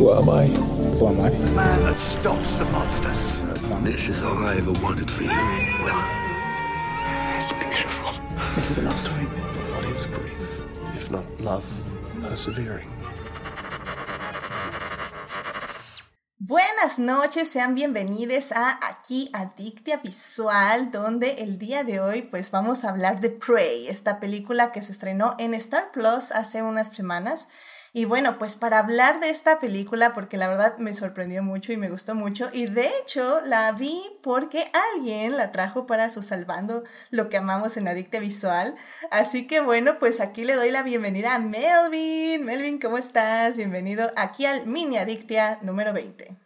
Who am I? Who am I? The man that stops the monsters. This is all I ever wanted for you. It's beautiful. This is a love story. What is grief, if not love persevering? Buenas noches, sean bienvenidos a aquí Adictia Visual, donde el día de hoy pues vamos a hablar de Prey, esta película que se estrenó en Star Plus hace unas semanas. Y bueno, pues para hablar de esta película, porque la verdad me sorprendió mucho y me gustó mucho, y de hecho la vi porque alguien la trajo para su Salvando lo que amamos en Adictia Visual. Así que bueno, pues aquí le doy la bienvenida a Melvin. Melvin, ¿cómo estás? Bienvenido aquí al Mini Adictia número 20.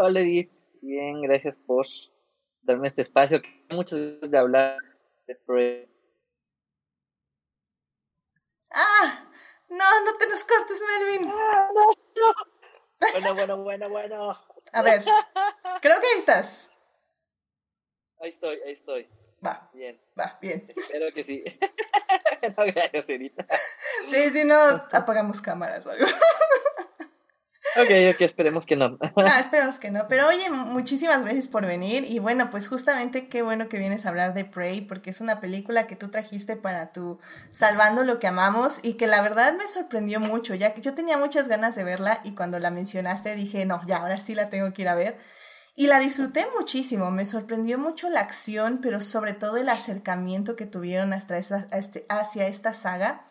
hola Edith, bien, gracias por darme este espacio. Muchas gracias de hablar de. ¡Ah! No, no te nos cortes, Melvin. Ah, no, no. Bueno, bueno, bueno, bueno. A ver, creo que ahí estás. Ahí estoy, ahí estoy. Va. Bien. Va, bien. Espero que sí. no, gracias, Edith. Sí, sí, no, apagamos cámaras o algo. Ok, ok, esperemos que no. Ah, esperemos que no. Pero oye, muchísimas gracias por venir. Y bueno, pues justamente qué bueno que vienes a hablar de Prey, porque es una película que tú trajiste para tu Salvando lo que amamos y que la verdad me sorprendió mucho, ya que yo tenía muchas ganas de verla y cuando la mencionaste dije, no, ya, ahora sí la tengo que ir a ver. Y la disfruté muchísimo, me sorprendió mucho la acción, pero sobre todo el acercamiento que tuvieron hasta esta, hacia esta saga.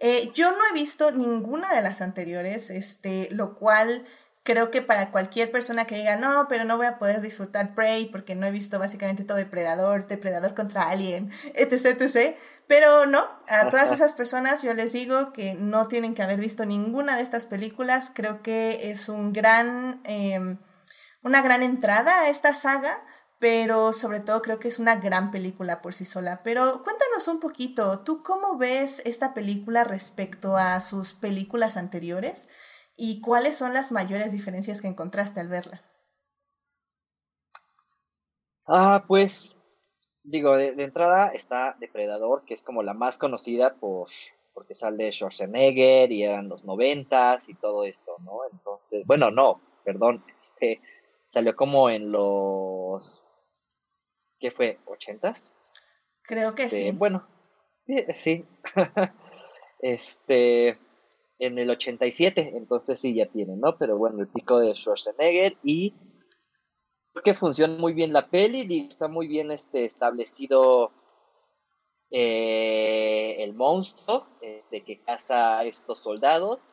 Eh, yo no he visto ninguna de las anteriores, este, lo cual creo que para cualquier persona que diga, no, pero no voy a poder disfrutar Prey porque no he visto básicamente todo Depredador, Depredador contra Alien, etc, etc. Pero no, a todas esas personas yo les digo que no tienen que haber visto ninguna de estas películas. Creo que es un gran, eh, una gran entrada a esta saga pero sobre todo creo que es una gran película por sí sola. Pero cuéntanos un poquito, ¿tú cómo ves esta película respecto a sus películas anteriores y cuáles son las mayores diferencias que encontraste al verla? Ah, pues digo, de, entrada está Depredador, que es como la más conocida por porque sale Schwarzenegger y eran los noventas y todo esto, ¿no? Entonces, bueno, no, perdón, este salió como en los ¿qué fue? ¿80s? Creo que Este, sí. Bueno, sí. este, en el 87, entonces sí ya tiene, ¿no? Pero bueno, el pico de Schwarzenegger y creo que funciona muy bien la peli y está muy bien este, establecido eh, el monstruo este, que caza a estos soldados.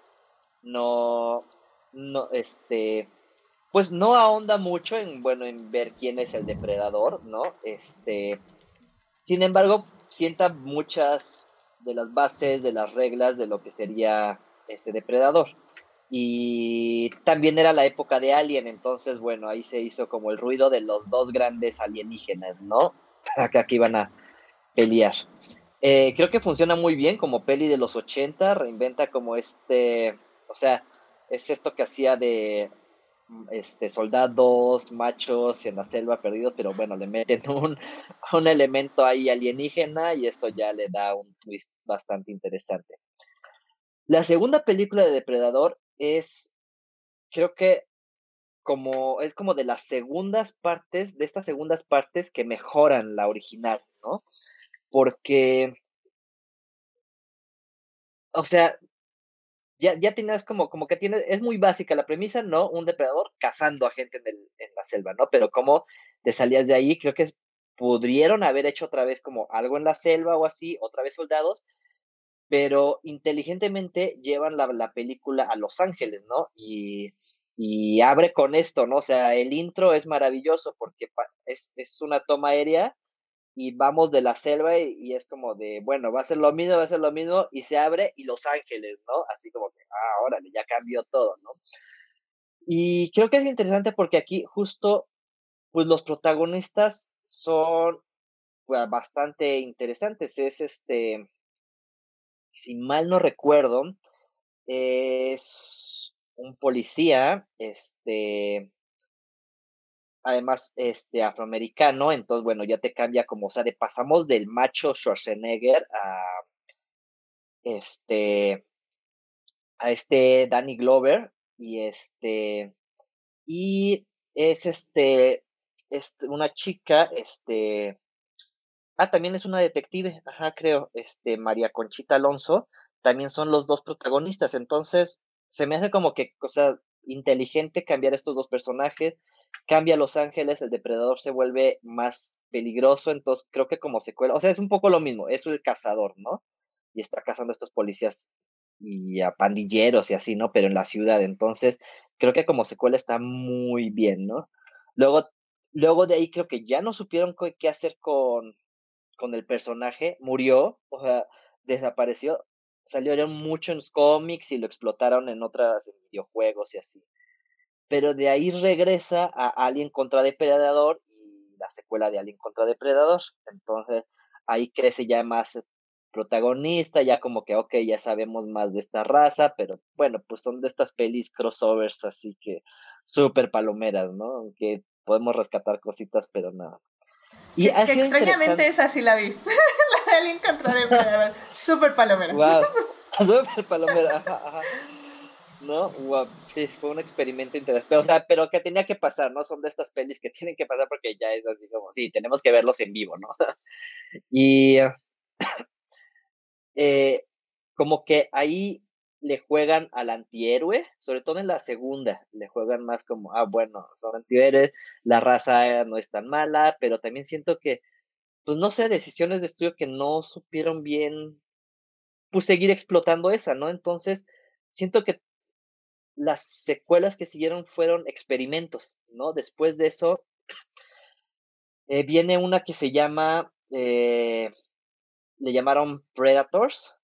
No, no, este, pues no ahonda mucho en, bueno, en ver quién es el depredador, ¿no? Este, sin embargo, sienta muchas de las bases, de las reglas de lo que sería este depredador. Y también era la época de Alien, entonces, bueno, ahí se hizo como el ruido de los dos grandes alienígenas, ¿no? Acá que iban a pelear. Eh, creo que funciona muy bien como peli de los 80, reinventa como este, o sea, es esto que hacía de este, soldados, machos en la selva perdidos, pero bueno, le meten un, un elemento ahí alienígena y eso ya le da un twist bastante interesante. La segunda película de Depredador es, creo que como, es como de las segundas partes, de estas segundas partes que mejoran la original, ¿no? Porque, o sea, ya, ya tienes como, como que tienes, es muy básica la premisa, ¿no? Un depredador cazando a gente en, el, en la selva, ¿no? Pero cómo te salías de ahí, creo que pudieron haber hecho otra vez como algo en la selva o así, otra vez soldados, pero inteligentemente llevan la, la película a Los Ángeles, ¿no? Y, y abre con esto, ¿no? O sea, el intro es maravilloso porque es, es una toma aérea y vamos de la selva y, es como de, bueno, va a ser lo mismo, va a ser lo mismo, y se abre y Los Ángeles, ¿no? Así como que, ah, órale, ya cambió todo, ¿no? Y creo que es interesante porque aquí justo, pues los protagonistas son pues, bastante interesantes. Es este, si mal no recuerdo, es un policía, este, además este afroamericano, entonces bueno, ya te cambia como, o sea, de pasamos del macho Schwarzenegger a este a este Danny Glover, y este, y es este, una chica, este, ah, también es una detective, ajá, creo, este, María Conchita Alonso, también son los dos protagonistas, entonces se me hace como que, o sea, inteligente cambiar estos dos personajes, cambia Los Ángeles, el depredador se vuelve más peligroso, entonces creo que como secuela, o sea, es un poco lo mismo, es el cazador, ¿no? Y está cazando a estos policías y a pandilleros y así, ¿no? Pero en la ciudad, entonces creo que como secuela está muy bien, ¿no? Luego, luego de ahí creo que ya no supieron qué hacer con, con el personaje, murió, o sea, desapareció, salieron mucho en los cómics y lo explotaron en otras videojuegos y así pero de ahí regresa a Alien contra Depredador y la secuela de Alien contra Depredador. Entonces ahí crece ya más protagonista, ya como que, ok, ya sabemos más de esta raza, pero bueno, pues son de estas pelis crossovers, así que súper palomeras, ¿no? Aunque podemos rescatar cositas, pero nada. Y extrañamente esa sí la vi. la de Alien contra Depredador. súper palomera. Wow. Súper palomera, ajá, ajá. ¿No? sí, fue un experimento interesante. O sea, pero que tenía que pasar, ¿no? Son de estas pelis que tienen que pasar porque ya es así como, sí, tenemos que verlos en vivo, ¿no? y eh, como que ahí le juegan al antihéroe, sobre todo en la segunda, le juegan más como, ah, bueno, son antihéroes, la raza no es tan mala, pero también siento que, pues no sé, decisiones de estudio que no supieron bien, pues seguir explotando esa, ¿no? Entonces, siento que las secuelas que siguieron fueron experimentos, ¿no? Después de eso, eh, viene una que se llama, eh, le llamaron Predators,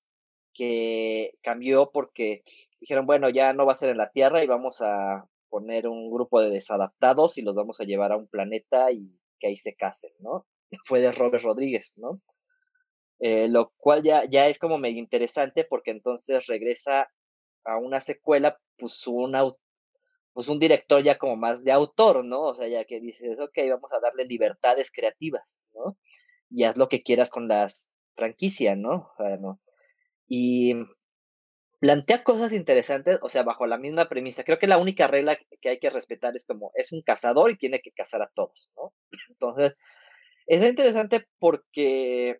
que cambió porque dijeron, bueno, ya no va a ser en la Tierra y vamos a poner un grupo de desadaptados y los vamos a llevar a un planeta y que ahí se casen, ¿no? Fue de Robert Rodríguez, ¿no? Eh, lo cual ya, ya es como medio interesante porque entonces regresa a una secuela, pues un, pues un director ya como más de autor, ¿no? O sea, ya que dices, ok, vamos a darle libertades creativas, ¿no? Y haz lo que quieras con las franquicias, ¿no? O sea, ¿no? Y plantea cosas interesantes, o sea, bajo la misma premisa. Creo que la única regla que hay que respetar es como, es un cazador y tiene que cazar a todos, ¿no? Entonces, es interesante porque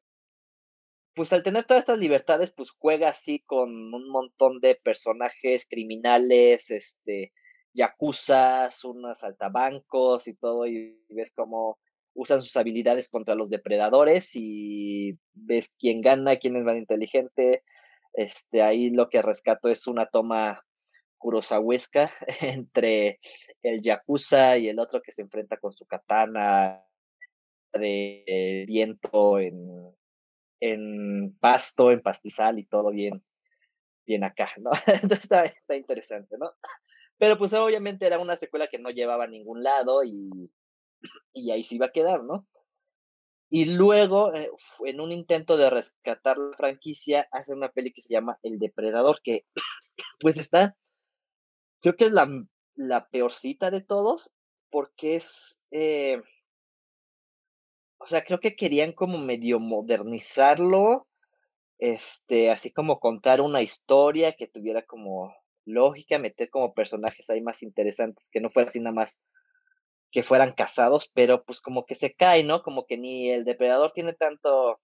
pues al tener todas estas libertades, pues juega así con un montón de personajes criminales, este, yacuzas, unos altabancos y todo, y ves cómo usan sus habilidades contra los depredadores y ves quién gana, quién es más inteligente. Este, ahí lo que rescato es una toma kurosawaesca entre el yakuza y el otro que se enfrenta con su katana de viento en en pasto, en pastizal y todo bien, bien acá, ¿no? Entonces está, está, interesante, ¿no? Pero pues obviamente era una secuela que no llevaba a ningún lado y, y ahí se iba a quedar, ¿no? Y luego, eh, en un intento de rescatar la franquicia, hace una peli que se llama El Depredador, que pues está, creo que es la, la peorcita de todos, porque es, eh, o sea, creo que querían como medio modernizarlo, este, así como contar una historia que tuviera como lógica, meter como personajes ahí más interesantes, que no fuera así nada más que fueran casados, pero pues como que se cae, ¿no? Como que ni el depredador tiene tanto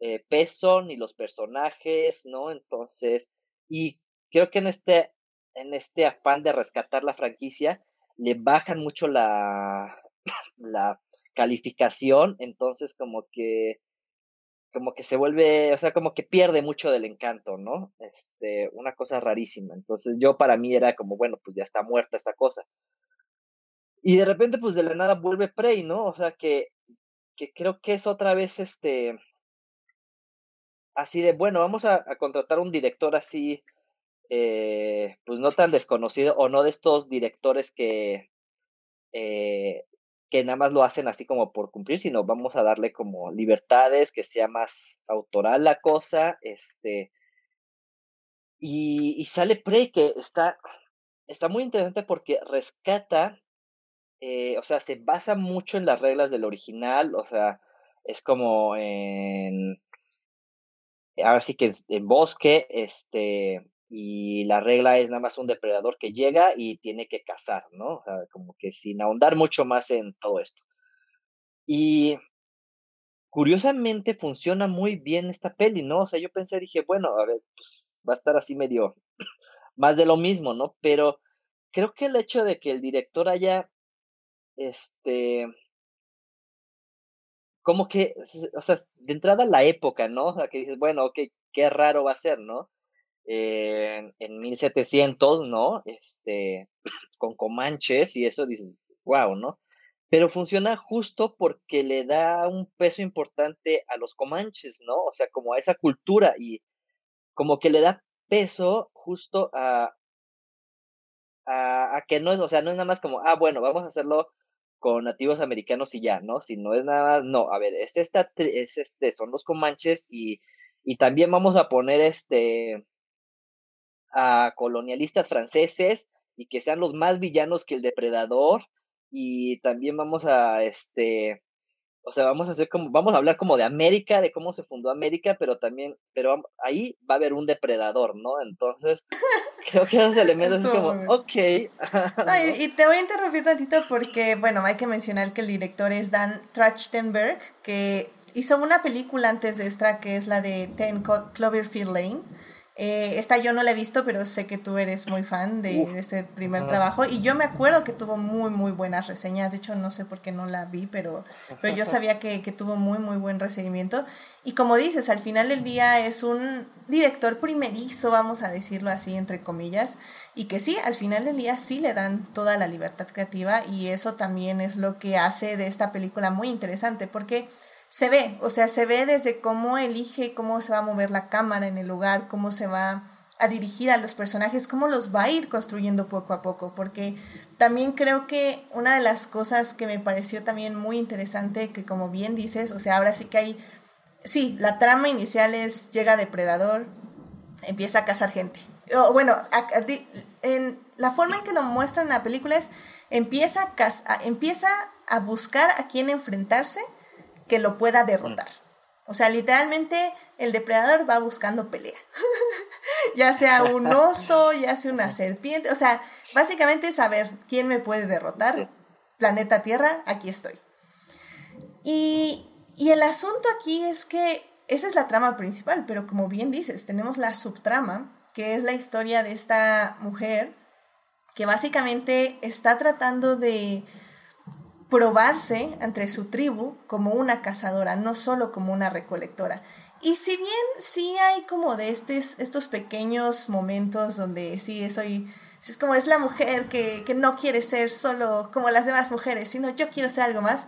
eh, peso, ni los personajes, ¿no? Entonces, y creo que en este, en este afán de rescatar la franquicia, le bajan mucho la, la calificación, entonces como que como que se vuelve, o sea, como que pierde mucho del encanto, ¿no? Este, una cosa rarísima. Entonces yo para mí era como, bueno, pues ya está muerta esta cosa. Y de repente, pues de la nada vuelve Prey, ¿no? O sea, que, que creo que es otra vez este, así de, bueno, vamos a, contratar un director así, eh, pues no tan desconocido, o no de estos directores que, eh, que nada más lo hacen así como por cumplir, sino vamos a darle como libertades, que sea más autoral la cosa, este, y, sale Prey que está, está muy interesante porque rescata, eh, o sea, se basa mucho en las reglas del original, o sea, es como en, ahora sí que en bosque, este, y la regla es nada más un depredador que llega y tiene que cazar, ¿no? O sea, como que sin ahondar mucho más en todo esto. Y curiosamente funciona muy bien esta peli, ¿no? O sea, yo pensé, dije, bueno, a ver, pues va a estar así medio más de lo mismo, ¿no? Pero creo que el hecho de que el director haya, este, como que, o sea, de entrada la época, ¿no? O sea, que dices, bueno, ok, qué raro va a ser, ¿no? En 1700, ¿no? Este, con Comanches y eso dices, wow, ¿no? Pero funciona justo porque le da un peso importante a los Comanches, ¿no? O sea, como a esa cultura y como que le da peso justo a, a, que no es, o sea, no es nada más como, ah, bueno, vamos a hacerlo con nativos americanos y ya, ¿no? Si no es nada más, no, a ver, es esta, es este, son los Comanches y, y también vamos a poner este, a colonialistas franceses y que sean los más villanos que el depredador y también vamos a este o sea, vamos a hacer como vamos a hablar como de América, de cómo se fundó América, pero también pero ahí va a haber un depredador, ¿no? Entonces, creo que esos elementos es como, ok. y, te voy a interrumpir tantito porque, bueno, hay que mencionar que el director es Dan Trachtenberg, que hizo una película antes de esta que es la de Ten Cloverfield Lane eh, esta yo no la he visto, pero sé que tú eres muy fan de, este primer trabajo. Y yo me acuerdo que tuvo muy, muy buenas reseñas. De hecho, no sé por qué no la vi, pero, pero yo sabía que, que tuvo muy, muy buen recibimiento. Y como dices, al final del día es un director primerizo, vamos a decirlo así, entre comillas. Y que sí, al final del día sí le dan toda la libertad creativa. Y eso también es lo que hace de esta película muy interesante. Porque se ve, o sea, se ve desde cómo elige, cómo se va a mover la cámara en el lugar, cómo se va a dirigir a los personajes, cómo los va a ir construyendo poco a poco, porque también creo que una de las cosas que me pareció también muy interesante, que como bien dices, o sea, ahora sí que hay, sí, la trama inicial es llega depredador, empieza a cazar gente. O, bueno, en la forma en que lo muestran en la película es, empieza a, empieza a buscar a quién enfrentarse, que lo pueda derrotar. O sea, literalmente el depredador va buscando pelea. ya sea un oso, ya sea una serpiente. O sea, básicamente saber quién me puede derrotar. Planeta Tierra, aquí estoy. Y, y el asunto aquí es que esa es la trama principal, pero como bien dices, tenemos la subtrama, que es la historia de esta mujer que básicamente está tratando de probarse entre su tribu como una cazadora, no solo como una recolectora. Y si bien sí hay como de estos, pequeños momentos donde sí soy, es como es la mujer que, que no quiere ser solo como las demás mujeres, sino yo quiero ser algo más.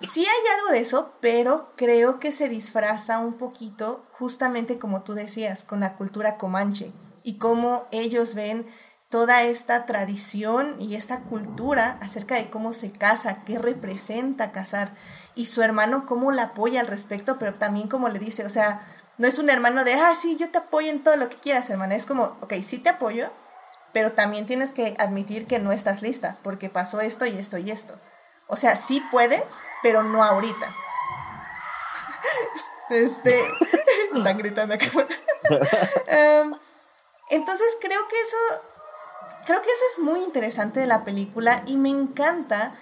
Sí hay algo de eso, pero creo que se disfraza un poquito, justamente como tú decías, con la cultura comanche y cómo ellos ven toda esta tradición y esta cultura acerca de cómo se casa, qué representa casar, y su hermano cómo la apoya al respecto, pero también como le dice, o sea, no es un hermano de, ah, sí, yo te apoyo en todo lo que quieras, hermana, es como, ok, sí te apoyo, pero también tienes que admitir que no estás lista, porque pasó esto y esto y esto. O sea, sí puedes, pero no ahorita. este, están gritando acá. um, entonces creo que eso creo que eso es muy interesante de la película y me encanta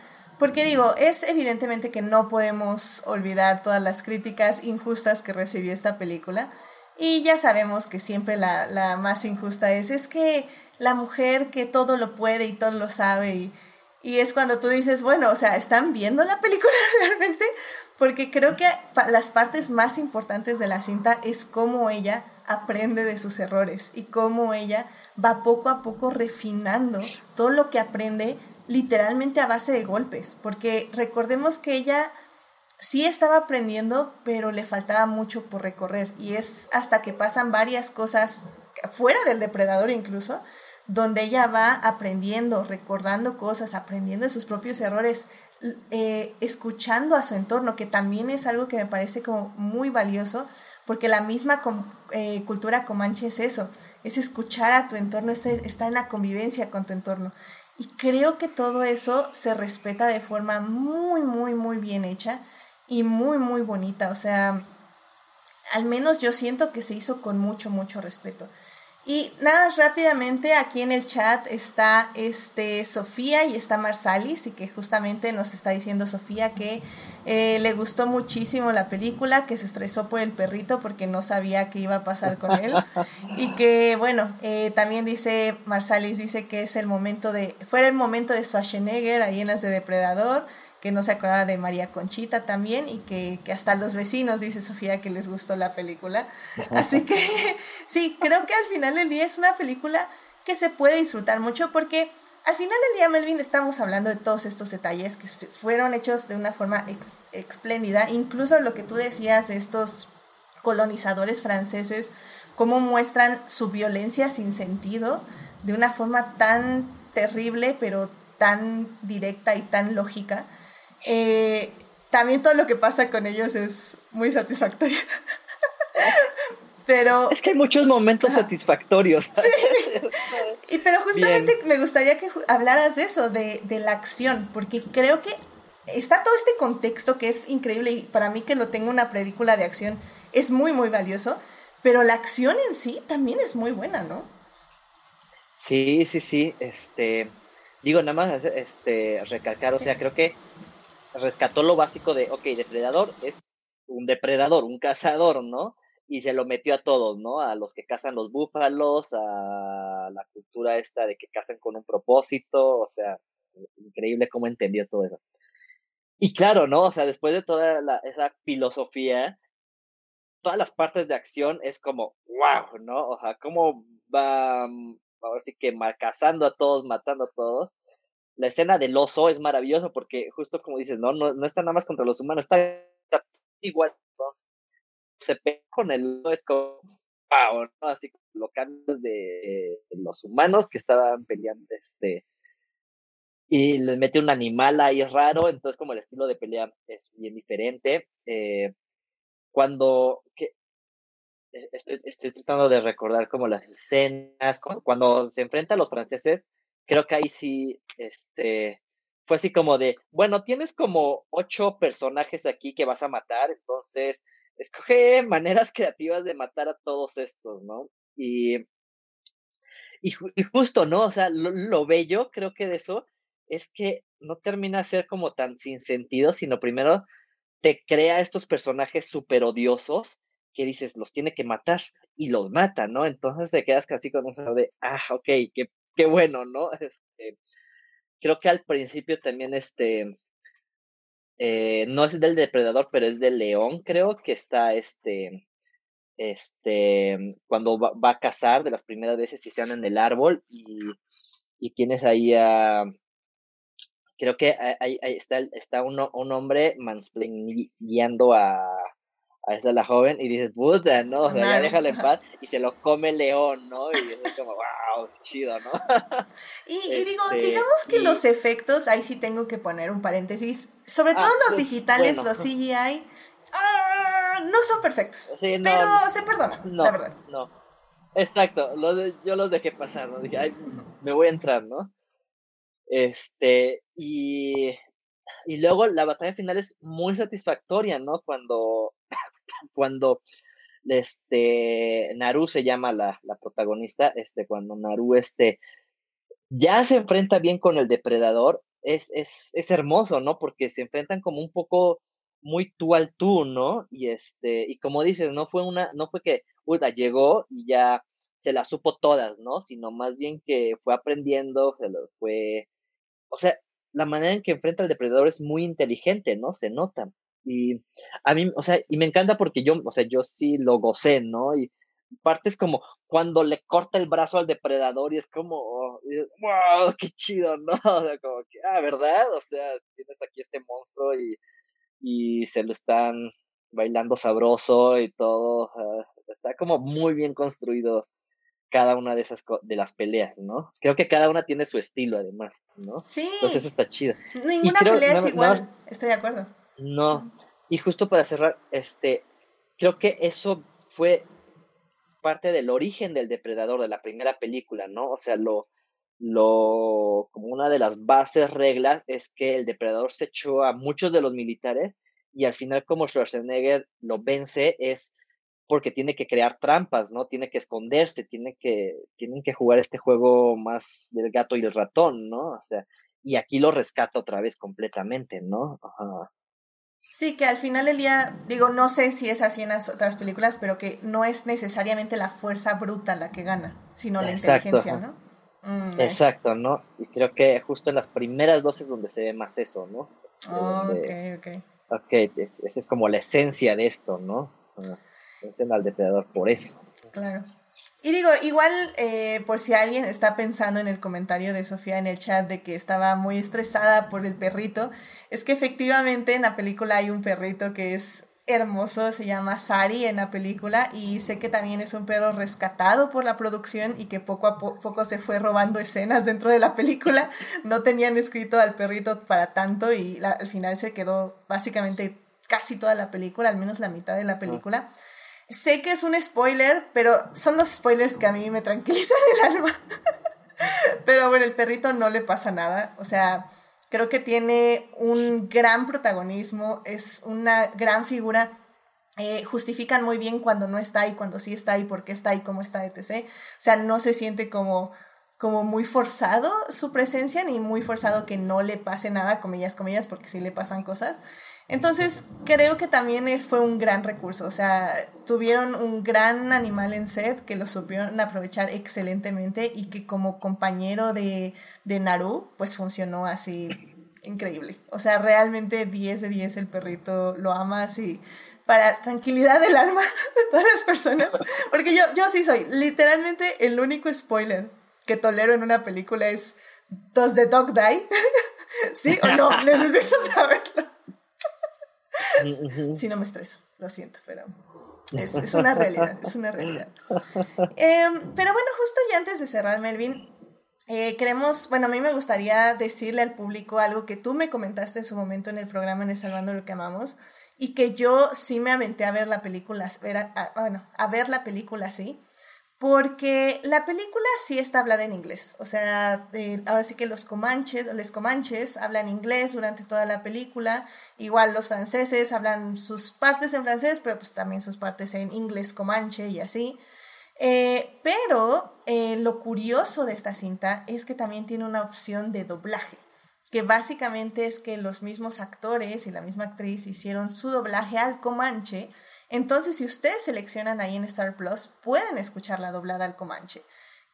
porque digo, es evidentemente que no podemos olvidar todas las críticas injustas que recibió esta película. Y ya sabemos que siempre la, la más injusta es, es que la mujer que todo lo puede y todo lo sabe y, y es cuando tú dices, bueno, o sea, ¿están viendo la película realmente? Porque creo que las partes más importantes de la cinta es cómo ella aprende de sus errores y cómo ella va poco a poco refinando todo lo que aprende literalmente a base de golpes, porque recordemos que ella sí estaba aprendiendo, pero le faltaba mucho por recorrer. Y es hasta que pasan varias cosas fuera del depredador incluso, donde ella va aprendiendo, recordando cosas, aprendiendo de sus propios errores, eh, escuchando a su entorno, que también es algo que me parece como muy valioso, porque la misma eh, cultura comanche es eso, es escuchar a tu entorno, está en la convivencia con tu entorno. Y creo que todo eso se respeta de forma muy, muy, muy bien hecha y muy, muy bonita. O sea, al menos yo siento que se hizo con mucho, mucho respeto. Y nada, rápidamente aquí en el chat está este Sofía y está Marsalis y que justamente nos está diciendo Sofía que eh, le gustó muchísimo la película, que se estresó por el perrito porque no sabía qué iba a pasar con él y que bueno, eh, también dice Marsalis dice que es el momento de, fue el momento de Schwarzenegger ahí en las de Depredador que no se acordaba de María Conchita también y que, que, hasta los vecinos, dice Sofía, que les gustó la película. Así que sí, creo que al final del día es una película que se puede disfrutar mucho porque al final del día, Melvin, estamos hablando de todos estos detalles que fueron hechos de una forma espléndida, incluso lo que tú decías de estos colonizadores franceses, cómo muestran su violencia sin sentido de una forma tan terrible, pero tan directa y tan lógica. Eh, también todo lo que pasa con ellos es muy satisfactorio. pero... Es que hay muchos momentos satisfactorios. Sí. Y, pero justamente me gustaría que hablaras de eso, de, de la acción, porque creo que está todo este contexto que es increíble y para mí que lo tengo una película de acción es muy, muy valioso, pero la acción en sí también es muy buena, ¿no? Sí, sí, sí, este, digo, nada más, este, recalcar, o sea, creo que rescató lo básico de, ok, depredador es un depredador, un cazador, ¿no? Y se lo metió a todos, ¿no? A los que cazan los búfalos, a la cultura esta de que cazan con un propósito, o sea, increíble cómo entendió todo eso. Y claro, ¿no? O sea, después de toda esa filosofía, todas las partes de acción es como, wow, ¿no? O sea, cómo va, ahora sí que cazando a todos, matando a todos la escena del oso es maravillosa porque justo como dices, no, no, no está nada más contra los humanos, está, igual, se pega con el es como wow, ¿no? así lo cambios de, los humanos que estaban peleando, este, y les mete un animal ahí raro, entonces como el estilo de pelea es bien diferente. Eh, cuando, e, estoy, tratando de recordar como las escenas, cuando se enfrenta a los franceses, creo que ahí sí, este, fue así como de, bueno, tienes como ocho personajes aquí que vas a matar, entonces escoge maneras creativas de matar a todos estos, ¿no? Y, y, justo, ¿no? O sea, lo, bello, creo que de eso, es que no termina de ser como tan sin sentido, sino primero te crea estos personajes súper odiosos que dices, los tiene que matar y los mata, ¿no? Entonces te quedas casi con un de, ah, ok, qué qué bueno, ¿no? Este, creo que al principio también este, eh, no es del depredador, pero es del león, creo que está este, este, cuando va, a cazar de las primeras veces y se en el árbol y, y tienes ahí a, creo que ahí, está, está un, un hombre guiando a, a esta la joven y dices, puta, ¿no? O sea, ya déjala en paz y se lo come el león, ¿no? Y es como, wow, chido, ¿no? y, digo, este, digamos que los efectos, ahí sí tengo que poner un paréntesis, sobre todo ah, los pues, digitales, los CGI, ah, no son perfectos, pero se perdonan, la verdad. No, exacto, yo los dejé pasar, ¿no? Dije, ay, me voy a entrar, ¿no? Este, y y luego la batalla final es muy satisfactoria, ¿no? Cuando, cuando este, Naru se llama la, la protagonista, este, cuando Naru este, ya se enfrenta bien con el depredador, es, es, es hermoso, ¿no? Porque se enfrentan como un poco muy tú al tú, ¿no? Y este, y como dices, no fue una, no fue que, uy, llegó y ya se las supo todas, ¿no? Sino más bien que fue aprendiendo, se lo fue, o sea, la manera en que enfrenta al depredador es muy inteligente, ¿no? Se nota. Y a mí, o sea, y me encanta porque yo, o sea, yo sí lo gocé, ¿no? Y parte es como cuando le corta el brazo al depredador y es como, wow, qué chido, ¿no? O sea, como que, ah, ¿verdad? O sea, tienes aquí este monstruo y, y se lo están bailando sabroso y todo. está como muy bien construido cada una de esas de las peleas, ¿no? Creo que cada una tiene su estilo además, ¿no? Sí. Entonces eso está chido. Ninguna pelea es igual, estoy de acuerdo. No. Y justo para cerrar, este, creo que eso fue parte del origen del depredador de la primera película, ¿no? O sea, lo, lo, como una de las bases reglas es que el depredador se echó a muchos de los militares y al final como Schwarzenegger lo vence es porque tiene que crear trampas, ¿no? Tiene que esconderse, tiene que, tienen que jugar este juego más del gato y el ratón, ¿no? O sea, y aquí lo rescata otra vez completamente, ¿no? Ajá. Sí, que al final del día, digo, no sé si es así en las otras películas, pero que no es necesariamente la fuerza bruta la que gana, sino la inteligencia, ¿no? Mm, Exacto, ¿no? Y creo que justo en las primeras dos es donde se ve más eso, ¿no? Oh, ok, ok. Ok, esa es como la esencia de esto, ¿no? Vencen al depredador por eso. Claro. Y digo, igual eh, por si alguien está pensando en el comentario de Sofía en el chat de que estaba muy estresada por el perrito, es que efectivamente en la película hay un perrito que es hermoso, se llama Sari en la película y sé que también es un perro rescatado por la producción y que poco a poco se fue robando escenas dentro de la película. No tenían escrito al perrito para tanto y al final se quedó básicamente casi toda la película, al menos la mitad de la película. Sé que es un spoiler, pero son los spoilers que a mí me tranquilizan el alma. pero bueno, el perrito no le pasa nada. O sea, creo que tiene un gran protagonismo, es una gran figura. Eh, justifican muy bien cuando no está y cuando sí está y por qué está y cómo está, etc. O sea, no se siente como, como muy forzado su presencia ni muy forzado que no le pase nada, comillas, comillas, porque sí le pasan cosas. Entonces, creo que también fue un gran recurso. O sea, tuvieron un gran animal en set que lo supieron aprovechar excelentemente y que como compañero de, de Naru, pues funcionó así increíble. O sea, realmente 10 de 10 el perrito lo ama así para tranquilidad del alma de todas las personas. Porque yo, yo sí soy. Literalmente el único spoiler que tolero en una película es ¿Does the dog die? ¿Sí o no? Necesito saberlo si no me estreso, lo siento, pero es, una realidad, es una realidad. Em, pero bueno, justo ya antes de cerrar, Melvin, eh, queremos, bueno, a mí me gustaría decirle al público algo que tú me comentaste en su momento en el programa en El Salvando lo que amamos y que yo sí me aventé a ver la película, bueno, a ver la película, sí porque la película sí está hablada en inglés. O sea, ahora sí que los comanches, los comanches hablan inglés durante toda la película. Igual los franceses hablan sus partes en francés, pero pues también sus partes en inglés comanche y así. Eh, pero eh, lo curioso de esta cinta es que también tiene una opción de doblaje, que básicamente es que los mismos actores y la misma actriz hicieron su doblaje al comanche entonces, si ustedes seleccionan ahí en Star Plus, pueden escuchar la doblada al Comanche,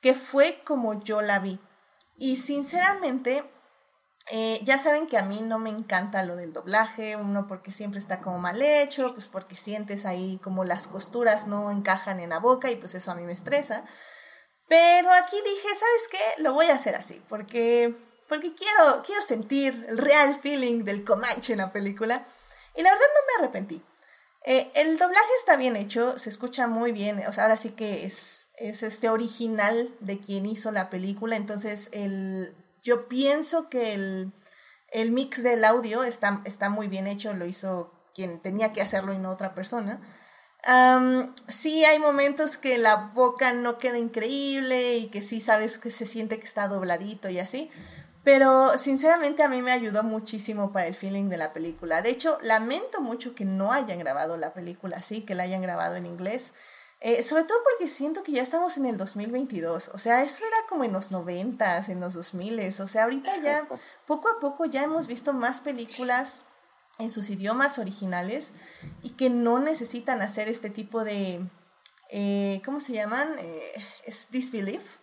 que fue como yo la vi. Y sinceramente, eh, ya saben que a mí no me encanta lo del doblaje, uno porque siempre está como mal hecho, pues porque sientes ahí como las costuras no encajan en la boca y pues eso a mí me estresa. Pero aquí dije, ¿sabes qué? Lo voy a hacer así, porque, porque quiero, quiero sentir el real feeling del Comanche en la película. Y la verdad no me arrepentí. Eh, el doblaje está bien hecho, se escucha muy bien, o sea, ahora sí que es, es este original de quien hizo la película, entonces el, yo pienso que el, el mix del audio está, está muy bien hecho, lo hizo quien tenía que hacerlo y no otra persona. sí hay momentos que la boca no queda increíble y que sí sabes que se siente que está dobladito y así, pero sinceramente a mí me ayudó muchísimo para el feeling de la película. De hecho, lamento mucho que no hayan grabado la película así, que la hayan grabado en inglés. Eh, sobre todo porque siento que ya estamos en el 2022. O sea, eso era como en los 90 en los 2000 O sea, ahorita ya, poco a poco ya hemos visto más películas en sus idiomas originales y que no necesitan hacer este tipo de, eh, ¿cómo se llaman? Eh, es disbelief,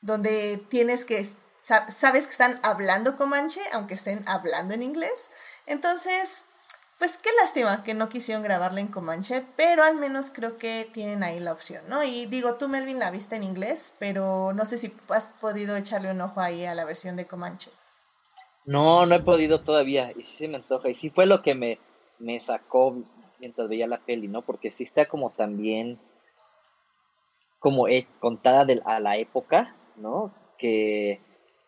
donde tienes que sabes que están hablando comanche, aunque estén hablando en inglés. Entonces, pues qué lástima que no quisieron grabarla en comanche, pero al menos creo que tienen ahí la opción, ¿no? Y digo, tú Melvin la viste en inglés, pero no sé si has podido echarle un ojo ahí a la versión de comanche. No, no he podido todavía, y sí se me antoja, y sí fue lo que me, me sacó mientras veía la peli, ¿no? Porque sí está como también como contada de, a la época, ¿no? Que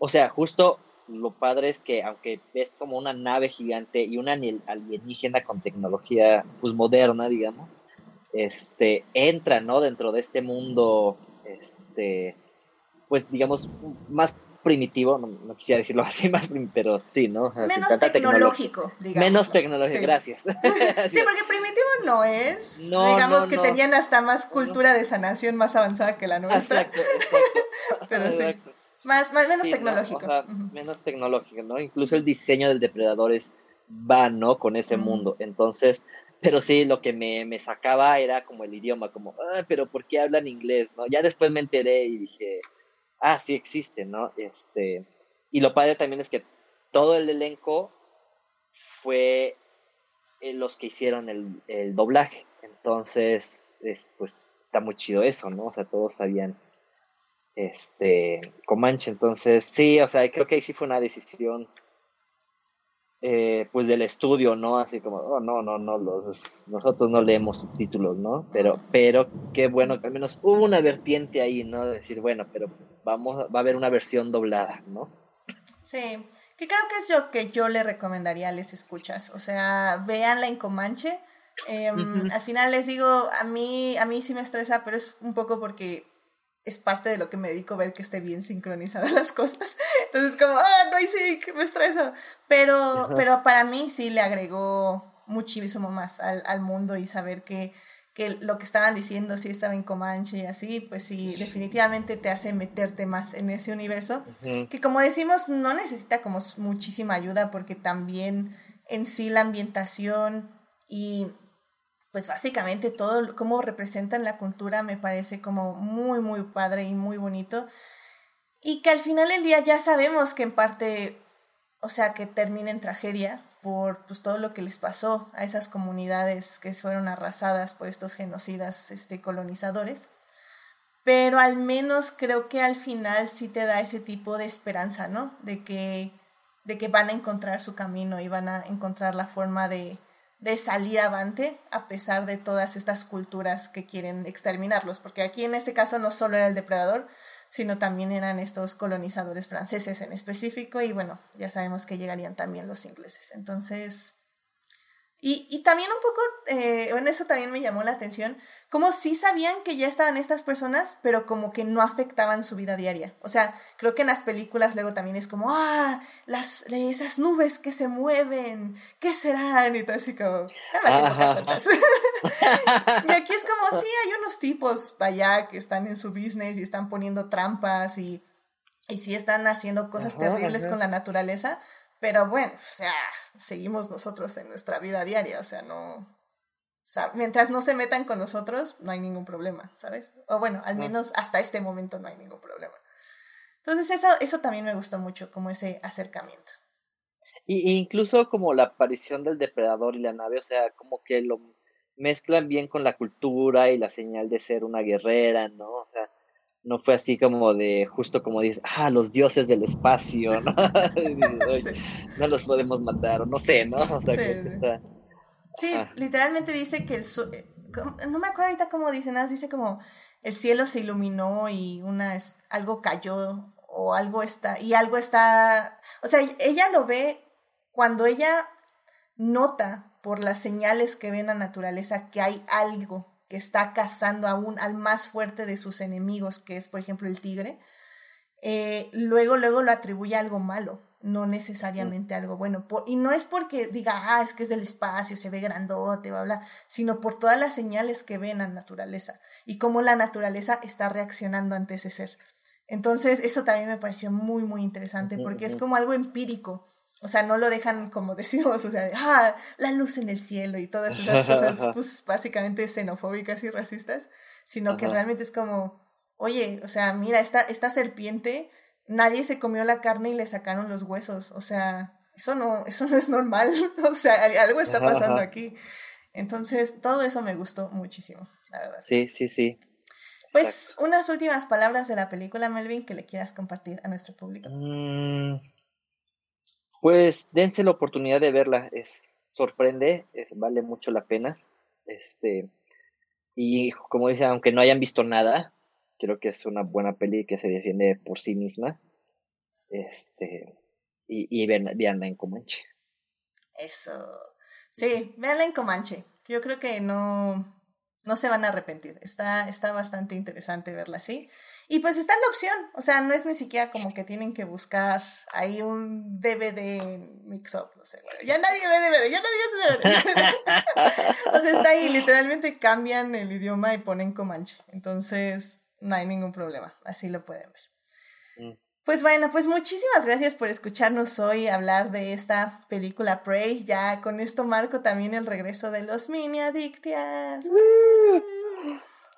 o sea, justo lo padre es que aunque ves como una nave gigante y una alienígena con tecnología pues moderna, digamos, este entra, ¿no? Dentro de este mundo este pues digamos más primitivo, no, quisiera decirlo así más, pero sí, ¿no? Menos tecnológico, digamos. Menos tecnológico, gracias. sí, porque primitivo no es. digamos que tenían hasta más cultura de sanación más avanzada que la nuestra. Exacto, exacto. pero sí. Más, más, menos tecnológico. Menos tecnológico, ¿no? Incluso el diseño del depredador es va, ¿no? Con ese mundo. Entonces, pero sí, lo que me, me sacaba era como el idioma, como, ah, pero ¿por qué hablan inglés? ¿no? Ya después me enteré y dije, ah, sí existe, ¿no? Este, y lo padre también es que todo el elenco fue eh, los que hicieron el, el doblaje. Entonces, es, pues está muy chido eso, ¿no? O sea, todos sabían este Comanche. Entonces, sí, o sea, creo que ahí sí fue una decisión eh, pues del estudio, ¿no? Así como, oh, no, no, no, los, nosotros no leemos subtítulos, ¿no? Pero, pero qué bueno que al menos hubo una vertiente ahí, ¿no? De decir, bueno, pero vamos, va a haber una versión doblada, ¿no? Sí, que creo que es yo que yo le recomendaría a les escuchas, o sea, véanla en Comanche. Em, al final les digo, a mí, a mí sí me estresa, pero es un poco porque es parte de lo que me dedico ver que esté bien sincronizadas las cosas. Entonces, como, ah, no hay sync, me estresa. Pero, pero para mí sí le agregó muchísimo más al, al mundo y saber que, que, lo que estaban diciendo, si estaba en Comanche y así, pues sí, definitivamente te hace meterte más en ese universo. Que como decimos, no necesita como muchísima ayuda porque también en sí la ambientación y pues básicamente todo cómo representan la cultura me parece como muy, muy padre y muy bonito. Y que al final del día ya sabemos que en parte, o sea, que termina en tragedia por pues, todo lo que les pasó a esas comunidades que fueron arrasadas por estos genocidas este, colonizadores. Pero al menos creo que al final sí te da ese tipo de esperanza, ¿no? De que, de que van a encontrar su camino y van a encontrar la forma de, de salir avante a pesar de todas estas culturas que quieren exterminarlos, porque aquí en este caso no solo era el depredador, sino también eran estos colonizadores franceses en específico y bueno, ya sabemos que llegarían también los ingleses. Entonces, y, y también un poco, eh, bueno, eso también me llamó la atención, como sí sabían que ya estaban estas personas, pero como que no afectaban su vida diaria. O sea, creo que en las películas luego también es como, ah, las, esas nubes que se mueven, ¿qué serán? Y todo así como, y aquí es como, sí, hay unos tipos allá que están en su business y están poniendo trampas y, y sí están haciendo cosas terribles con la naturaleza, pero bueno, o sea, seguimos nosotros en nuestra vida diaria, o sea, no... mientras no se metan con nosotros, no hay ningún problema, ¿sabes? O bueno, al menos hasta este momento no hay ningún problema. Entonces eso, eso también me gustó mucho, como ese acercamiento. Y, incluso como la aparición del depredador y la nave, o sea, como que lo mezclan bien con la cultura y la señal de ser una guerrera, ¿no? O sea, no fue así como de, justo como dices, ah, los dioses del espacio, ¿no? No los podemos matar, o no sé, ¿no? O sea, sí, literalmente dice que el... No me acuerdo ahorita cómo dice, nada, dice como el cielo se iluminó y una algo cayó o algo está, y algo está, o sea, ella lo ve cuando ella nota por las señales que ve en la naturaleza que hay algo que está cazando aún al más fuerte de sus enemigos, que es por ejemplo el tigre, eh, luego, luego lo atribuye a algo malo, no necesariamente algo bueno. y no es porque diga, ah, es que es del espacio, se ve grandote, bla, bla, sino por todas las señales que ve en la naturaleza y cómo la naturaleza está reaccionando ante ese ser. Entonces, eso también me pareció muy, muy interesante porque es como algo empírico. O sea, no lo dejan como decimos, o sea, ah, la luz en el cielo y todas esas cosas, pues básicamente xenofóbicas y racistas, sino que realmente es como, oye, o sea, mira, esta, esta serpiente, nadie se comió la carne y le sacaron los huesos, o sea, eso no, eso no es normal, o sea, algo está pasando aquí. Entonces, todo eso me gustó muchísimo, la verdad. Sí, sí, sí. Pues unas últimas palabras de la película, Melvin, que le quieras compartir a nuestro público. Mm, pues dense la oportunidad de verla, es sorprende, vale mucho la pena. Este y como dice, aunque no hayan visto nada, creo que es una buena peli que se defiende por sí misma. Este y, y veanla en Comanche. Eso. Sí, véanla en Comanche. Yo creo que no no se van a arrepentir. Está, está bastante interesante verla así. Y pues está la opción, o sea, no es ni siquiera como que tienen que buscar ahí un DVD mix-up, no sé, bueno, ya nadie ve DVD, ya nadie hace DVD. o sea, está ahí, literalmente cambian el idioma y ponen Comanche. Entonces, no hay ningún problema, así lo pueden ver. Pues bueno, pues muchísimas gracias por escucharnos hoy hablar de esta película Prey. Ya con esto marco también el regreso de los mini adictias.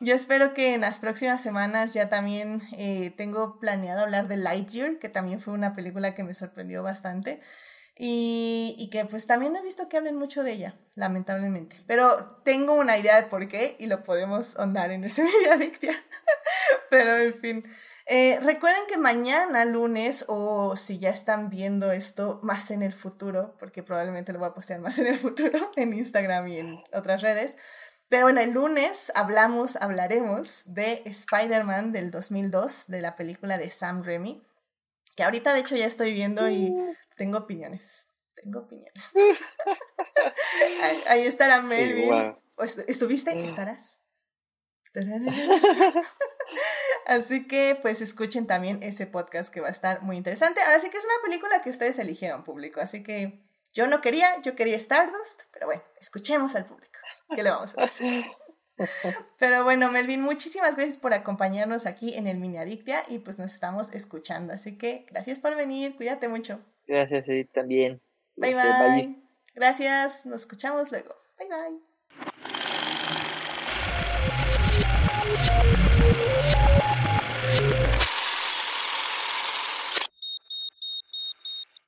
Yo espero que en las próximas semanas ya también eh, tengo planeado hablar de Lightyear, que también fue una película que me sorprendió bastante. Y, y, que pues también he visto que hablen mucho de ella, lamentablemente. Pero tengo una idea de por qué y lo podemos ahondar en ese mini adictia. Pero en fin. Eh, recuerden que mañana, lunes, o si ya están viendo esto más en el futuro, porque probablemente lo voy a postear más en el futuro, en Instagram y en otras redes. Pero bueno, el lunes hablamos, hablaremos de Spider-Man del 2002, de la película de Sam Raimi, que ahorita de hecho ya estoy viendo y tengo opiniones. Tengo opiniones. ahí, estará Melvin. ¿Estuviste? Mm. ¿Estarás? Así que pues escuchen también ese podcast que va a estar muy interesante. Ahora sí que es una película que ustedes eligieron público, así que yo no quería, yo quería Stardust, pero bueno, escuchemos al público. ¿Qué le vamos a hacer? Pero bueno, Melvin, muchísimas gracias por acompañarnos aquí en el Mini Adictia y pues nos estamos escuchando. Así que gracias por venir, cuídate mucho. Gracias, sí, también. bye. bye. Gracias, nos escuchamos luego. Bye bye. Thank you.